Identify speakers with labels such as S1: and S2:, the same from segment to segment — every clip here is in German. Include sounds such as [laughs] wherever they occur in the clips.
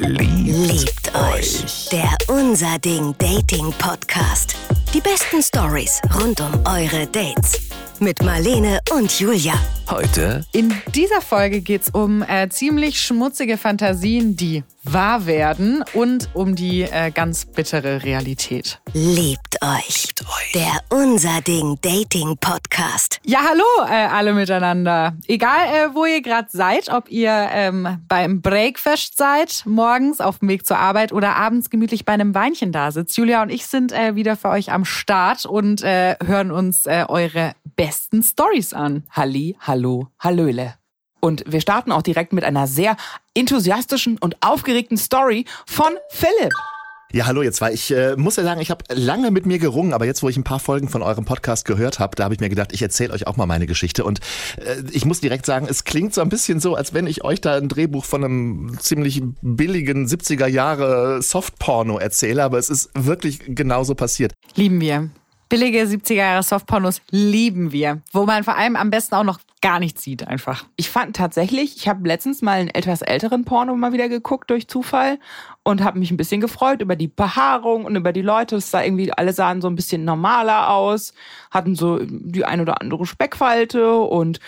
S1: Liebt euch. Der Unser Ding Dating Podcast. Die besten Stories rund um eure Dates. Mit Marlene und Julia.
S2: Heute
S3: In dieser Folge geht es um äh, ziemlich schmutzige Fantasien, die wahr werden und um die äh, ganz bittere Realität.
S1: Liebt euch.
S2: euch.
S1: Der Unser Ding Dating Podcast.
S3: Ja, hallo äh, alle miteinander. Egal, äh, wo ihr gerade seid, ob ihr ähm, beim Breakfast seid, morgens auf dem Weg zur Arbeit oder abends gemütlich bei einem Weinchen da sitzt. Julia und ich sind äh, wieder für euch am Start und äh, hören uns äh, eure besten Stories an.
S4: Halli, hallo, hallöle. Und wir starten auch direkt mit einer sehr enthusiastischen und aufgeregten Story von Philipp.
S2: Ja, hallo ihr zwei. Ich äh, muss ja sagen, ich habe lange mit mir gerungen, aber jetzt, wo ich ein paar Folgen von eurem Podcast gehört habe, da habe ich mir gedacht, ich erzähle euch auch mal meine Geschichte. Und äh, ich muss direkt sagen, es klingt so ein bisschen so, als wenn ich euch da ein Drehbuch von einem ziemlich billigen 70er Jahre Softporno erzähle, aber es ist wirklich genauso passiert.
S3: Lieben wir. Billige 70er Jahre Softpornos lieben wir. Wo man vor allem am besten auch noch gar nichts sieht einfach.
S4: Ich fand tatsächlich, ich habe letztens mal einen etwas älteren Porno mal wieder geguckt durch Zufall und habe mich ein bisschen gefreut über die Behaarung und über die Leute. Es sah irgendwie, alle sahen so ein bisschen normaler aus, hatten so die ein oder andere Speckfalte und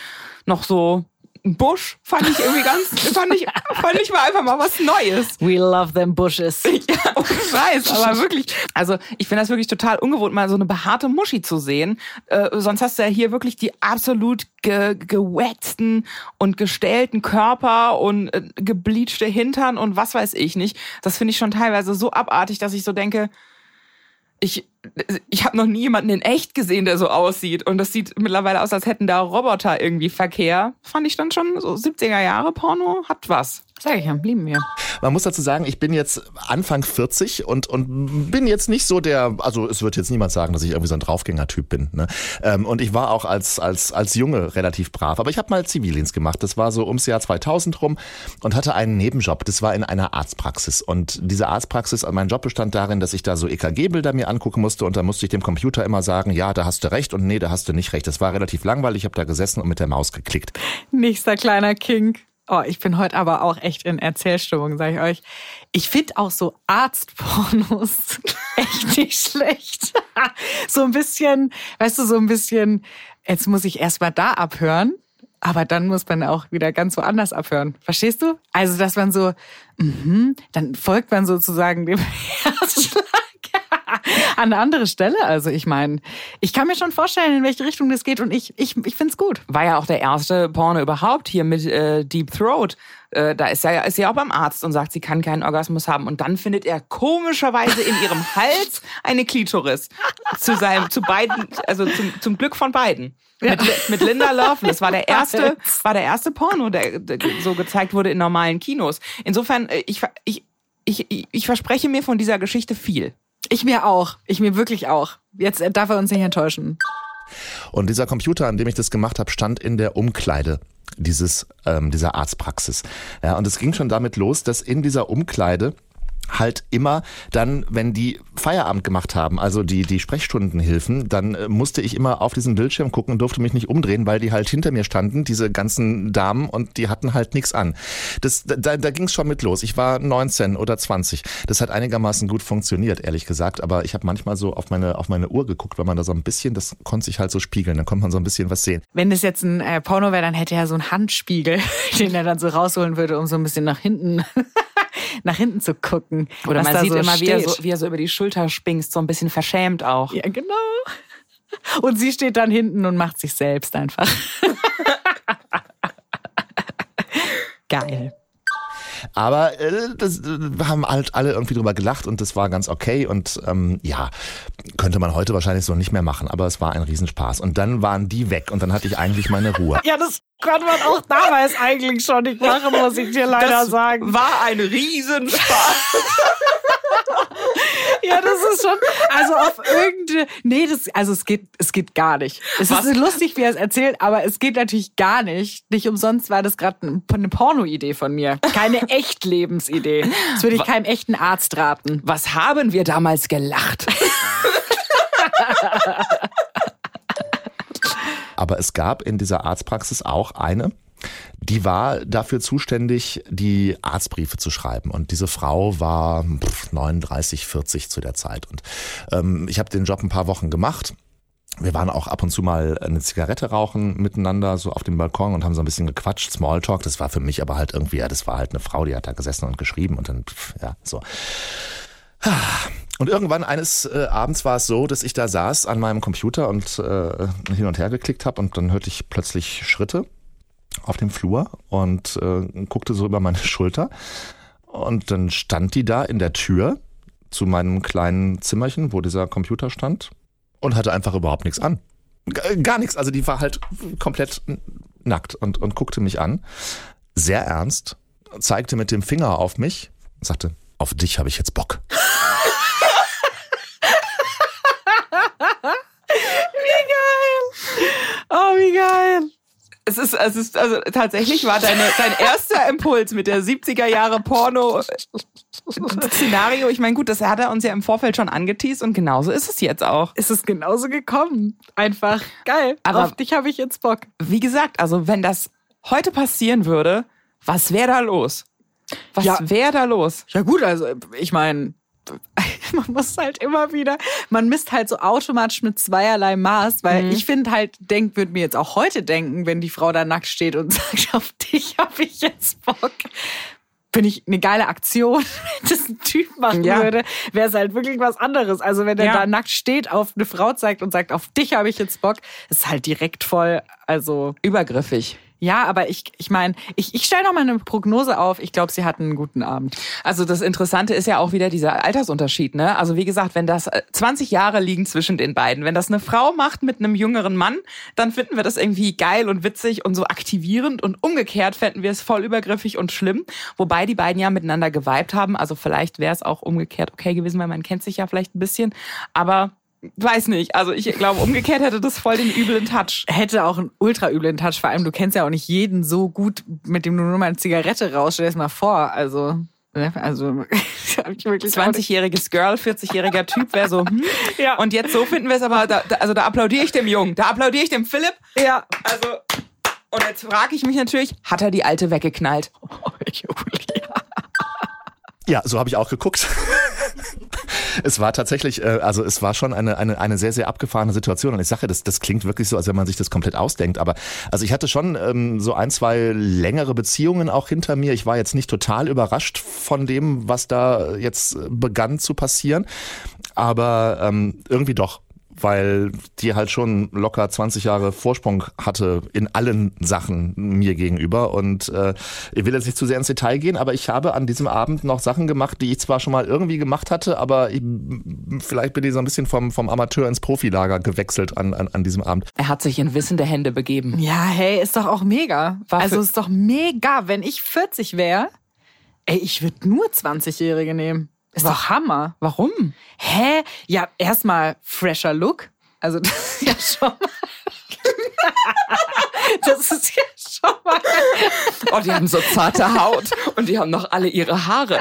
S4: noch so ein Busch fand ich irgendwie ganz, fand ich, fand ich mal einfach mal was Neues.
S3: We love them bushes. [laughs]
S4: Ja, ich weiß, aber wirklich. Also ich finde das wirklich total ungewohnt, mal so eine behaarte Muschi zu sehen. Äh, sonst hast du ja hier wirklich die absolut ge gewaxten und gestellten Körper und äh, gebleachte Hintern und was weiß ich nicht. Das finde ich schon teilweise so abartig, dass ich so denke, ich, ich habe noch nie jemanden in echt gesehen, der so aussieht. Und das sieht mittlerweile aus, als hätten da Roboter irgendwie Verkehr. Fand ich dann schon so 70er Jahre Porno hat was.
S3: Sag ich ja, lieben wir.
S2: Man muss dazu sagen, ich bin jetzt Anfang 40 und, und bin jetzt nicht so der, also es wird jetzt niemand sagen, dass ich irgendwie so ein Draufgänger-Typ bin. Ne? Ähm, und ich war auch als, als, als Junge relativ brav. Aber ich habe mal Zivildienst gemacht. Das war so ums Jahr 2000 rum und hatte einen Nebenjob. Das war in einer Arztpraxis. Und diese Arztpraxis, mein Job bestand darin, dass ich da so EKG-Bilder mir angucken musste und da musste ich dem Computer immer sagen, ja, da hast du recht und nee, da hast du nicht recht. Das war relativ langweilig. Ich habe da gesessen und mit der Maus geklickt.
S3: Nächster kleiner King. Oh, ich bin heute aber auch echt in Erzählstimmung, sage ich euch. Ich finde auch so Arztpornos [laughs] echt nicht schlecht. so ein bisschen, weißt du, so ein bisschen, jetzt muss ich erst mal da abhören, aber dann muss man auch wieder ganz woanders abhören. Verstehst du? Also, dass man so, mhm, dann folgt man sozusagen dem [laughs] Herzschlag [laughs] an eine andere Stelle. Also ich meine, ich kann mir schon vorstellen, in welche Richtung das geht und ich, ich, ich finde es gut.
S4: War ja auch der erste Porno überhaupt hier mit äh, Deep Throat. Äh, da ist er ist sie auch beim Arzt und sagt, sie kann keinen Orgasmus haben. Und dann findet er komischerweise in ihrem [laughs] Hals eine Klitoris. Zu seinem, zu beiden, also zum, zum Glück von beiden.
S3: Ja.
S4: Mit, mit Linda Love. Das war der [laughs] erste, war der erste Porno, der, der so gezeigt wurde in normalen Kinos. Insofern, äh, ich, ich, ich, ich verspreche mir von dieser Geschichte viel.
S3: Ich mir auch. Ich mir wirklich auch. Jetzt äh, darf er uns nicht enttäuschen.
S2: Und dieser Computer, an dem ich das gemacht habe, stand in der Umkleide dieses ähm, dieser Arztpraxis. Ja, und es ging schon damit los, dass in dieser Umkleide halt immer dann, wenn die Feierabend gemacht haben, also die, die Sprechstundenhilfen, dann äh, musste ich immer auf diesen Bildschirm gucken und durfte mich nicht umdrehen, weil die halt hinter mir standen, diese ganzen Damen, und die hatten halt nichts an. Das, da da ging es schon mit los. Ich war 19 oder 20. Das hat einigermaßen gut funktioniert, ehrlich gesagt, aber ich habe manchmal so auf meine, auf meine Uhr geguckt, weil man da so ein bisschen, das konnte sich halt so spiegeln, dann konnte man so ein bisschen was sehen.
S3: Wenn das jetzt ein äh, Porno wäre, dann hätte er so einen Handspiegel, [laughs] den er dann so rausholen würde, um so ein bisschen nach hinten nach hinten zu gucken.
S4: Oder man sieht
S3: so
S4: immer, wie er, so, wie er so über die Schulter springst, so ein bisschen verschämt auch.
S3: Ja, genau. Und sie steht dann hinten und macht sich selbst einfach. [laughs] Geil.
S2: Aber äh, das äh, haben halt alle irgendwie drüber gelacht und das war ganz okay. Und ähm, ja, könnte man heute wahrscheinlich so nicht mehr machen, aber es war ein Riesenspaß. Und dann waren die weg und dann hatte ich eigentlich meine Ruhe.
S3: Ja, das konnte man auch damals eigentlich schon nicht machen, muss ich dir leider
S4: Das
S3: sagen.
S4: war ein Riesenspaß. [laughs]
S3: Ja, das ist schon, also auf irgendeine, nee, das, also es geht, es geht gar nicht. Es
S4: Was?
S3: ist lustig, wie er es erzählt, aber es geht natürlich gar nicht. Nicht umsonst war das gerade ein- eine Porno-Idee von mir. Keine [laughs] Echtlebens-Idee. Das würde ich keinem echten Arzt raten.
S4: Was haben wir damals gelacht? [laughs]
S2: Aber es gab in dieser Arztpraxis auch eine, die war dafür zuständig, die Arztbriefe zu schreiben. Und diese Frau war 39, 40 zu der Zeit. Und ähm, ich habe den Job ein paar Wochen gemacht. Wir waren auch ab und zu mal eine Zigarette rauchen miteinander, so auf dem Balkon und haben so ein bisschen gequatscht, Smalltalk. Das war für mich aber halt irgendwie, ja, das war halt eine Frau, die hat da gesessen und geschrieben und dann, ja, so. Und irgendwann eines äh, Abends war es so, dass ich da saß an meinem Computer und äh, hin und her geklickt habe und dann hörte ich plötzlich Schritte auf dem Flur und äh, guckte so über meine [laughs] Schulter. Und dann stand die da in der Tür zu meinem kleinen Zimmerchen, wo dieser Computer stand und hatte einfach überhaupt nichts an. Gar nichts. Also die war halt komplett nackt und, und guckte mich an. Sehr ernst, zeigte mit dem Finger auf mich und sagte, auf dich habe ich jetzt Bock.
S3: wie geil! Oh, wie geil!
S4: Es ist, es ist, also tatsächlich war deine, dein erster Impuls mit der 70er Jahre Porno Szenario. Ich meine, gut, das hat er uns ja im Vorfeld schon angeteased und genauso ist es jetzt auch.
S3: Es ist genauso gekommen. Einfach geil. Aber auf dich habe ich jetzt Bock.
S4: Wie gesagt, also wenn das heute passieren würde, was wäre da los? Was ja. wäre da los?
S3: Ja gut, also ich meine, [laughs] man muss halt immer wieder, man misst halt so automatisch mit zweierlei Maß, weil mhm. ich finde halt, denk, würde mir jetzt auch heute denken, wenn die Frau da nackt steht und [laughs] sagt, auf dich habe ich jetzt Bock. Finde ich eine geile Aktion, [laughs] wenn das ein Typ machen ja. würde, wäre es halt wirklich was anderes. Also wenn er ja. da nackt steht, auf eine Frau zeigt und sagt, auf dich habe ich jetzt Bock, ist halt direkt voll, also
S4: übergriffig.
S3: Ja, aber ich, ich meine, ich, ich stelle noch mal eine Prognose auf. Ich glaube, sie hatten einen guten Abend.
S4: Also das Interessante ist ja auch wieder dieser Altersunterschied. Ne? Also wie gesagt, wenn das 20 äh, Jahre liegen zwischen den beiden, wenn das eine Frau macht mit einem jüngeren Mann, dann finden wir das irgendwie geil und witzig und so aktivierend. Und umgekehrt fänden wir es voll übergriffig und schlimm. Wobei die beiden ja miteinander geweibt haben. Also vielleicht wäre es auch umgekehrt okay gewesen, weil man kennt sich ja vielleicht ein bisschen. Aber weiß nicht. Also ich glaube, umgekehrt hätte das voll den üblen Touch.
S3: Hätte auch einen ultra üblen Touch. Vor allem, du kennst ja auch nicht jeden so gut, mit dem du nur mal eine Zigarette rauschst. Stell dir das mal vor. Also, ne? also [laughs]
S4: ich wirklich 20-jähriges Girl, 40-jähriger Typ wäre so. Hm. [laughs] Ja. Und jetzt so finden wir es aber. Da, also da applaudiere ich dem Jungen, da applaudiere ich dem Philipp.
S3: Ja.
S4: Also und jetzt frage ich mich natürlich, hat er die alte weggeknallt? Oh, [laughs]
S2: Julia. Ja, so habe ich auch geguckt. Es war tatsächlich, äh, also es war schon eine, eine, eine sehr, sehr abgefahrene Situation. Und ich sage, das, das klingt wirklich so, als wenn man sich das komplett ausdenkt. Aber also ich hatte schon ähm, so ein, zwei längere Beziehungen auch hinter mir. Ich war jetzt nicht total überrascht von dem, was da jetzt begann zu passieren. Aber ähm, irgendwie doch weil die halt schon locker 20 Jahre Vorsprung hatte in allen Sachen mir gegenüber. Und äh, ich will jetzt nicht zu sehr ins Detail gehen, aber ich habe an diesem Abend noch Sachen gemacht, die ich zwar schon mal irgendwie gemacht hatte, aber ich, vielleicht bin ich so ein bisschen vom, vom Amateur ins Profilager gewechselt an, an, an diesem Abend.
S4: Er hat sich in wissende Hände begeben.
S3: Ja, hey, ist doch auch mega. War also ist doch mega, wenn ich 40 wäre. Ey, ich würde nur 20-Jährige nehmen. Ist doch Hammer.
S4: Warum?
S3: Hä? Ja, erstmal fresher Look. Also [laughs] das ist ja schon mal. [laughs] das ist ja schon mal.
S4: Oh, die haben so zarte Haut und die haben noch alle ihre Haare.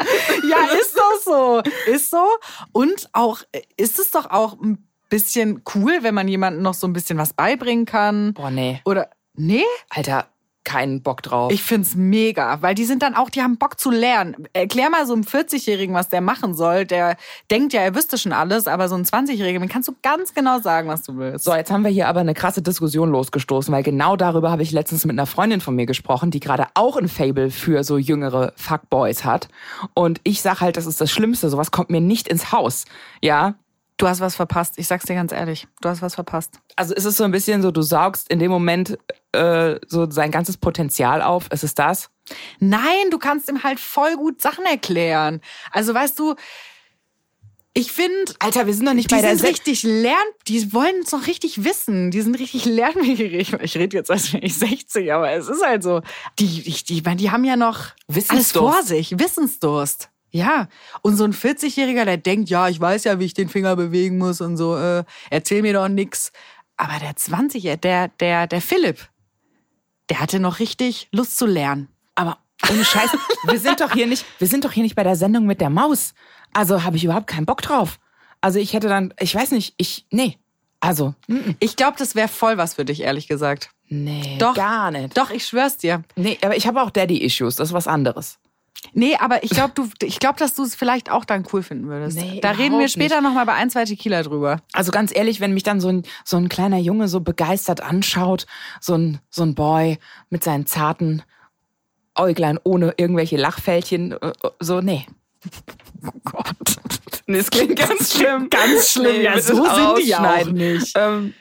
S3: Ja, ist doch so. Ist so. Und auch, ist es doch auch ein bisschen cool, wenn man jemandem noch so ein bisschen was beibringen kann.
S4: Boah, nee.
S3: Oder, nee?
S4: Alter, keinen Bock drauf.
S3: Ich find's mega, weil die sind dann auch, die haben Bock zu lernen. Erklär mal so einem 40-Jährigen, was der machen soll. Der denkt ja, er wüsste schon alles, aber so ein 20-Jährigen, kannst du ganz genau sagen, was du willst.
S4: So, jetzt haben wir hier aber eine krasse Diskussion losgestoßen, weil genau darüber habe ich letztens mit einer Freundin von mir gesprochen, die gerade auch ein Fable für so jüngere Fuckboys hat. Und ich sag halt, das ist das Schlimmste, sowas kommt mir nicht ins Haus. Ja,
S3: Du hast was verpasst. Ich sag's dir ganz ehrlich. Du hast was verpasst.
S4: Also ist es so ein bisschen so, du saugst in dem Moment äh, so sein ganzes Potenzial auf. Ist es das?
S3: Nein, du kannst ihm halt voll gut Sachen erklären. Also weißt du, ich finde,
S4: Alter, wir sind doch nicht
S3: die
S4: bei der
S3: sind richtig lern, die wollen es noch richtig wissen. Die sind richtig lernwierig. [laughs] Ich rede jetzt als wäre ich 60, aber es ist halt so. Die, die, die, die haben ja noch alles vor sich, Wissensdurst. Ja, und so ein 40-Jähriger, der denkt, ja, ich weiß ja, wie ich den Finger bewegen muss und so, äh, erzähl mir doch nix. Aber der 20er, der, der, der Philipp, der hatte noch richtig Lust zu lernen.
S4: Aber ohne Scheiß, wir sind doch hier nicht, wir sind doch hier nicht bei der Sendung mit der Maus. Also habe ich überhaupt keinen Bock drauf. Also ich hätte dann, ich weiß nicht, ich, nee. Also, mm,
S3: Ich glaube, das wäre voll was für dich, ehrlich gesagt.
S4: nee,
S3: Doch.
S4: gar nicht.
S3: Doch, ich schwör's dir.
S4: Nee, aber ich habe auch Daddy-Issues, das ist was anderes.
S3: Nee, aber ich glaube, du, ich glaube, dass du es vielleicht auch dann cool finden würdest.
S4: Nee,
S3: da reden wir später
S4: nicht.
S3: noch mal bei ein, zwei Tequila drüber.
S4: Also ganz ehrlich, wenn mich dann so ein, so ein kleiner Junge so begeistert anschaut, so ein, so ein Boy mit seinen zarten Äuglein ohne irgendwelche Lachfältchen, äh, äh, so, nee. [laughs]
S3: Oh Gott.
S4: Nee, das klingt ganz schlimm.
S3: Ganz schlimm. Ja,
S4: bitte
S3: so sind die ja auch nicht.
S4: Ähm,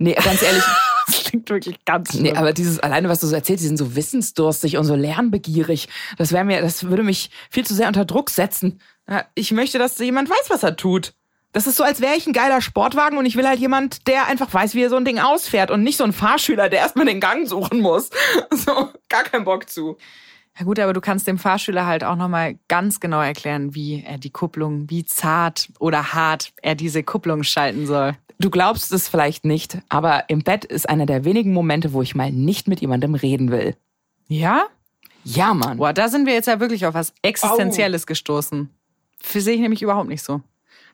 S4: nee, ganz ehrlich, [laughs]
S3: Das klingt wirklich ganz schlimm.
S4: nee, aber dieses alleine, was du so erzählst, die sind so wissensdurstig und so lernbegierig. Das wäre mir, das würde mich viel zu sehr unter Druck setzen. Ich möchte, dass jemand weiß, was er tut. Das ist so, als wäre ich ein geiler Sportwagen und ich will halt jemand, der einfach weiß, wie er so ein Ding ausfährt und nicht so ein Fahrschüler, der erstmal den Gang suchen muss. [laughs] So, gar keinen Bock zu.
S3: Ja gut, aber du kannst dem Fahrschüler halt auch nochmal ganz genau erklären, wie er die Kupplung, wie zart oder hart er diese Kupplung schalten soll.
S4: Du glaubst es vielleicht nicht, aber im Bett ist einer der wenigen Momente, wo ich mal nicht mit jemandem reden will.
S3: Ja?
S4: Ja, Mann.
S3: Boah, da sind wir jetzt ja wirklich auf was Existenzielles gestoßen. Für sehe ich nämlich überhaupt nicht so.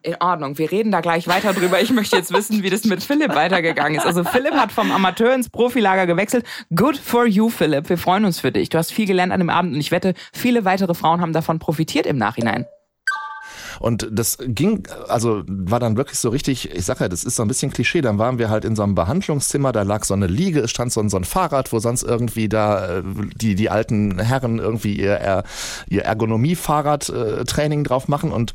S4: In Ordnung, wir reden da gleich weiter drüber. Ich möchte jetzt wissen, wie das mit Philipp weitergegangen ist. Also Philipp hat vom Amateur ins Profilager gewechselt. Good for you, Philipp. Wir freuen uns für dich. Du hast viel gelernt an dem Abend und ich wette, viele weitere Frauen haben davon profitiert im Nachhinein.
S2: Und das ging, also war dann wirklich so richtig, ich sag ja, das ist so ein bisschen Klischee, dann waren wir halt in so einem Behandlungszimmer, da lag so eine Liege, es stand so ein, so ein Fahrrad, wo sonst irgendwie da äh, die, die alten Herren irgendwie ihr, ihr Ergonomie-Fahrrad-Training drauf machen und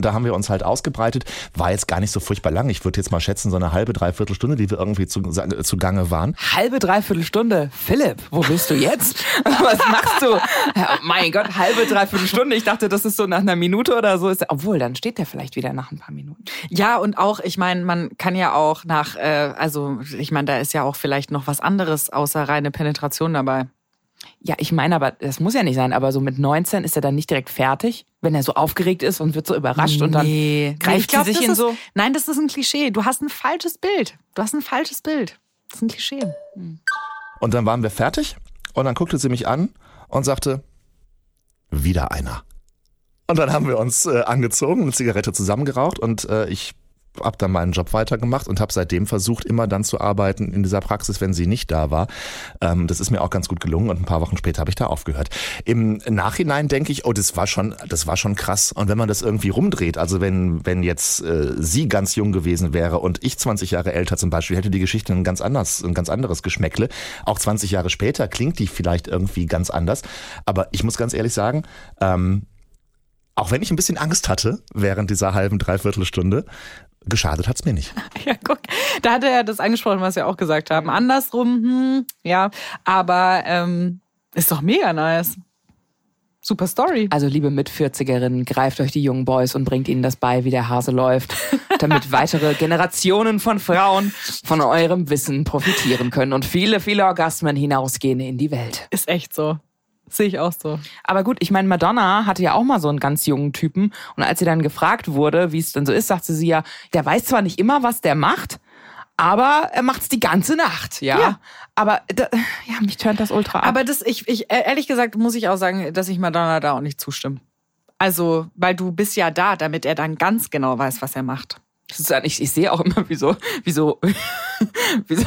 S2: da haben wir uns halt ausgebreitet. War jetzt gar nicht so furchtbar lang. Ich würde jetzt mal schätzen, so eine halbe, dreiviertel Stunde, die wir irgendwie zu, zu Gange waren.
S4: Halbe, dreiviertel Stunde. Philipp, wo bist du jetzt? [laughs] Was machst du? Ja, mein Gott, halbe, dreiviertel Stunde. Ich dachte, das ist so nach einer Minute oder so. Ist, obwohl, dann steht der vielleicht wieder nach ein paar Minuten.
S3: Ja, und auch, ich meine, man kann ja auch nach, äh, also ich meine, da ist ja auch vielleicht noch was anderes außer reine Penetration dabei.
S4: Ja, ich meine aber, das muss ja nicht sein, aber so mit 19 ist er dann nicht direkt fertig, wenn er so aufgeregt ist und wird so überrascht und dann
S3: Nee.
S4: greift
S3: glaub,
S4: sie sich in
S3: ist,
S4: so.
S3: Nein, das ist ein Klischee. Du hast ein falsches Bild. Du hast ein falsches Bild. Das ist ein Klischee.
S2: Und dann waren wir fertig und dann guckte sie mich an und sagte, wieder einer. Und dann haben wir uns äh, angezogen, eine Zigarette zusammengeraucht und äh, ich habe dann meinen Job weitergemacht und habe seitdem versucht, immer dann zu arbeiten in dieser Praxis, wenn sie nicht da war. Ähm, das ist mir auch ganz gut gelungen und ein paar Wochen später habe ich da aufgehört. Im Nachhinein denke ich, oh, das war schon, das war schon krass. Und wenn man das irgendwie rumdreht, also wenn wenn jetzt äh, sie ganz jung gewesen wäre und ich 20 Jahre älter zum Beispiel, hätte die Geschichte ein ganz anders, ein ganz anderes Geschmäckle. Auch 20 Jahre später klingt die vielleicht irgendwie ganz anders. Aber ich muss ganz ehrlich sagen, ähm, auch wenn ich ein bisschen Angst hatte während dieser halben, dreiviertel Stunde, geschadet hat's mir nicht. [laughs]
S3: Ja, guck, da hat er ja das angesprochen, was wir auch gesagt haben. Andersrum, hm, ja, aber ähm, ist doch mega nice. Super Story.
S4: Also liebe Mit-40erinnen, greift euch die jungen Boys und bringt ihnen das bei, wie der Hase läuft, [laughs] damit weitere Generationen von Frauen von eurem Wissen profitieren können und viele, viele Orgasmen hinausgehen in die Welt.
S3: Ist echt so. Sehe ich auch so.
S4: Aber gut, ich meine, Madonna hatte ja auch mal so einen ganz jungen Typen. Und als sie dann gefragt wurde, wie es denn so ist, sagte sie ja, der weiß zwar nicht immer, was der macht, aber er macht's die ganze Nacht, ja.
S3: Ja.
S4: Aber da, ja, mich turnt das ultra ab.
S3: Aber das, ich, ich, äh, ehrlich gesagt, muss ich auch sagen, dass ich Madonna da auch nicht zustimme. Also, weil du bist ja da, damit er dann ganz genau weiß, was er macht.
S4: Dann, ich, ich sehe auch immer, wie so, wie so, [laughs] wie so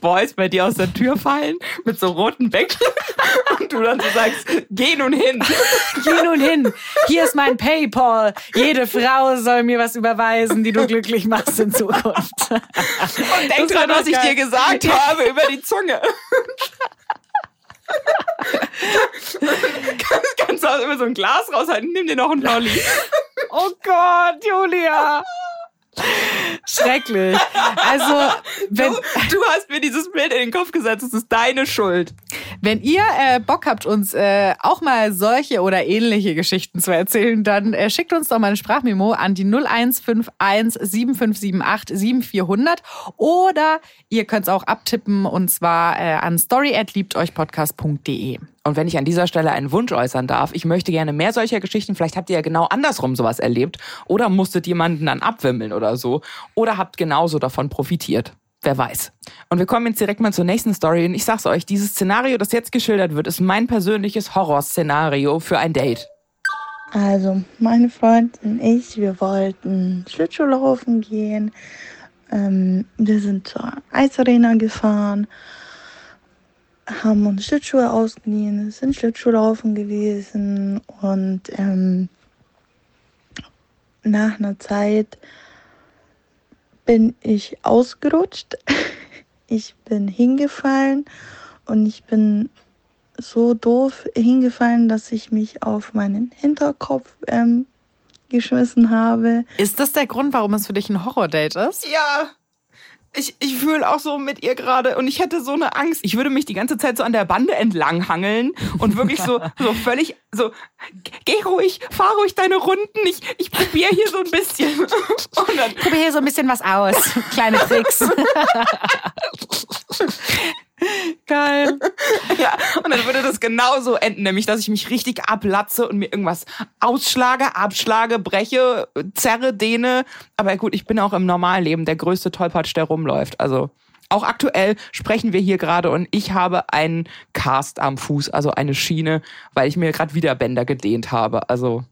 S4: Boys bei dir aus der Tür fallen mit so roten Bäckchen [laughs] und du dann so sagst, geh nun hin. [laughs]
S3: Geh nun hin. Hier ist mein Paypal. Jede Frau soll mir was überweisen, die du glücklich machst in Zukunft.
S4: Und denk dran, was ich dir gesagt habe über die Zunge. kannst, kannst du auch immer so ein Glas raushalten, nimm dir noch einen Lolli.
S3: Oh Gott, Julia. Schrecklich. Also, wenn,
S4: Du, du hast mir dieses Bild in den Kopf gesetzt, es ist deine Schuld.
S3: wenn ihr äh, Bock habt, uns äh, auch mal solche oder ähnliche Geschichten zu erzählen, dann äh, schickt uns doch mal eine Sprachmemo an die 0151 7578 7400 oder ihr könnt es auch abtippen und zwar äh, an story@liebteuchpodcast.de.
S4: Und wenn ich an dieser Stelle einen Wunsch äußern darf, ich möchte gerne mehr solcher Geschichten. Vielleicht habt ihr ja genau andersrum sowas erlebt oder musstet jemanden dann abwimmeln oder so oder habt genauso davon profitiert. Wer weiß. Und wir kommen jetzt direkt mal zur nächsten Story. Und ich sag's euch, dieses Szenario, das jetzt geschildert wird, ist mein persönliches Horrorszenario für ein Date.
S5: Also, meine Freundin und ich, wir wollten Schlittschuhlaufen gehen. Ähm, wir sind zur Eisarena gefahren, haben uns Schlittschuhe ausgeliehen, sind Schlittschuhlaufen gewesen und ähm, nach einer Zeit bin ich ausgerutscht. [laughs] Ich bin hingefallen und ich bin so doof hingefallen, dass ich mich auf meinen Hinterkopf ähm, geschmissen habe.
S3: Ist das der Grund, warum es für dich ein Horror-Date ist?
S4: Ja. Ich, ich fühle auch so mit ihr gerade und ich hätte so eine Angst. Ich würde mich die ganze Zeit so an der Bande entlanghangeln und wirklich so, [laughs] so völlig so, geh ruhig, fahr ruhig deine Runden. Ich, ich probiere hier so ein bisschen. [laughs] Und dann,
S3: Probier hier so ein bisschen was aus. Kleine Tricks. [laughs] Geil. [laughs]
S4: ja, und dann würde das genauso enden, nämlich dass ich mich richtig ablatze und mir irgendwas ausschlage, abschlage, breche, zerre, dehne. Aber gut, ich bin auch im Normalleben der größte Tollpatsch, der rumläuft. Also auch aktuell sprechen wir hier gerade und ich habe einen Cast am Fuß, also eine Schiene, weil ich mir gerade wieder Bänder gedehnt habe. Also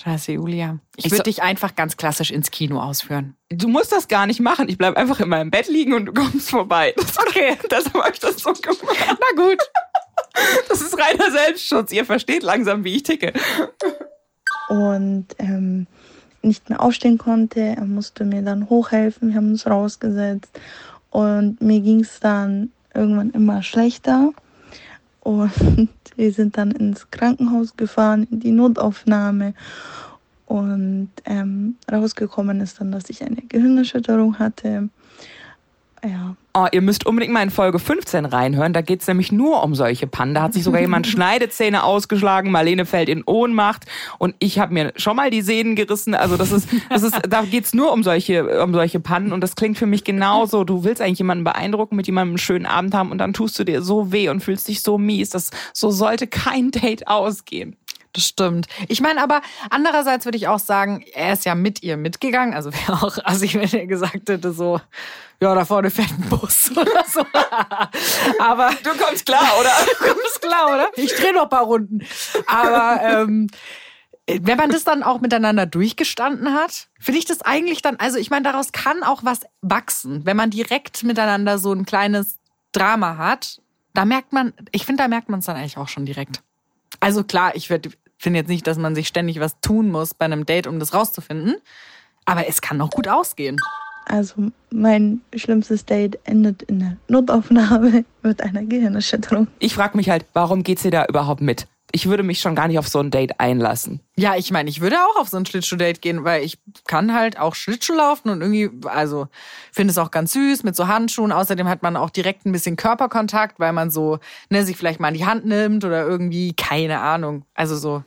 S3: Scheiße, Julia. Ich
S4: Ich
S3: würde
S4: so-
S3: dich einfach ganz klassisch ins Kino ausführen.
S4: du musst das gar nicht machen. Ich bleib einfach in meinem Bett liegen und du kommst vorbei. [laughs] Das okay, [laughs] deshalb habe ich das so gemacht.
S3: Na gut.
S4: Das ist reiner Selbstschutz. Ihr versteht langsam, wie ich ticke.
S5: und ähm, nicht mehr aufstehen konnte. Er musste mir dann hochhelfen. Wir haben uns rausgesetzt und mir ging es dann irgendwann immer schlechter. Und wir sind dann ins Krankenhaus gefahren, in die Notaufnahme. Und ähm, rausgekommen ist dann, dass ich eine Gehirnerschütterung hatte. Ja,
S4: Oh, ihr müsst unbedingt mal in Folge 15 reinhören. Da geht's nämlich nur um solche Pannen. Da hat sich sogar jemand [laughs] Schneidezähne ausgeschlagen, Marlene fällt in Ohnmacht und ich habe mir schon mal die Sehnen gerissen. Also das ist, das ist, da geht's nur um solche, um solche Pannen und das klingt für mich genauso. Du willst eigentlich jemanden beeindrucken, mit jemandem einen schönen Abend haben und dann tust du dir so weh und fühlst dich so mies. Das, so sollte kein Date ausgehen.
S3: Das stimmt. Ich meine, aber andererseits würde ich auch sagen, er ist ja mit ihr mitgegangen. Also [laughs] wäre auch assig, wenn er gesagt hätte, so, ja, da vorne fährt ein Bus [laughs] oder so. aber
S4: Du kommst klar, oder? [laughs]
S3: ist klar, oder? Ich drehe noch ein paar Runden. Aber ähm, wenn man das dann auch miteinander durchgestanden hat, finde ich das eigentlich dann, also ich meine, daraus kann auch was wachsen, wenn man direkt miteinander so ein kleines Drama hat. Da merkt man, ich finde, da merkt man es dann eigentlich auch schon direkt. Also klar, ich finde jetzt nicht, dass man sich ständig was tun muss bei einem Date, um das rauszufinden. Aber es kann auch gut ausgehen.
S5: Also mein schlimmstes Date endet in der Notaufnahme [laughs] mit einer Gehirnerschütterung.
S4: Ich frage mich halt, warum geht's ihr da überhaupt mit? Ich würde mich schon gar nicht auf so ein Date einlassen.
S3: Ja, ich meine, ich würde auch auf so ein Schlittschuh-Date gehen, weil ich kann halt auch Schlittschuh laufen und irgendwie, also finde es auch ganz süß mit so Handschuhen. Außerdem hat man auch direkt ein bisschen Körperkontakt, weil man so, ne, sich vielleicht mal in die Hand nimmt oder irgendwie, keine Ahnung. Also so,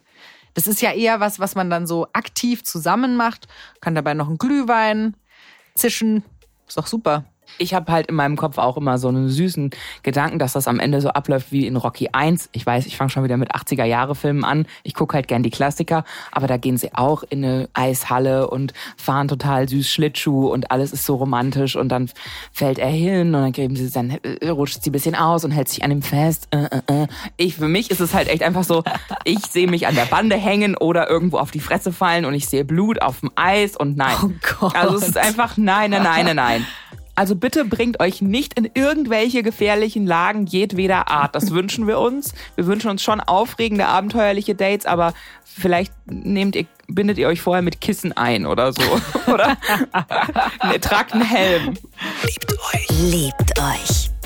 S3: das ist ja eher was, was man dann so aktiv zusammen macht. Kann dabei noch einen Glühwein zischen. Ist doch super.
S4: Ich habe halt in meinem Kopf auch immer so einen süßen Gedanken, dass das am Ende so abläuft wie in Rocky 1. Ich weiß, ich fange schon wieder mit 80er-Jahre-Filmen an. Ich gucke halt gern die Klassiker, aber da gehen sie auch in eine Eishalle und fahren total süß Schlittschuh und alles ist so romantisch und dann fällt er hin und dann geben sie, dann äh, rutscht sie ein bisschen aus und hält sich an ihm fest. Äh, äh. Ich, für mich ist es halt echt einfach so, ich sehe mich an der Bande hängen oder irgendwo auf die Fresse fallen und ich sehe Blut auf dem Eis und nein.
S3: Oh Gott.
S4: Also es ist einfach nein, nein, nein, nein, nein. Also bitte bringt euch nicht in irgendwelche gefährlichen Lagen jedweder Art. Das [laughs] wünschen wir uns. Wir wünschen uns schon aufregende, abenteuerliche Dates, aber vielleicht nehmt ihr, bindet ihr euch vorher mit Kissen ein oder so. [laughs] Oder [laughs] ne, tragt einen Helm.
S1: Liebt euch.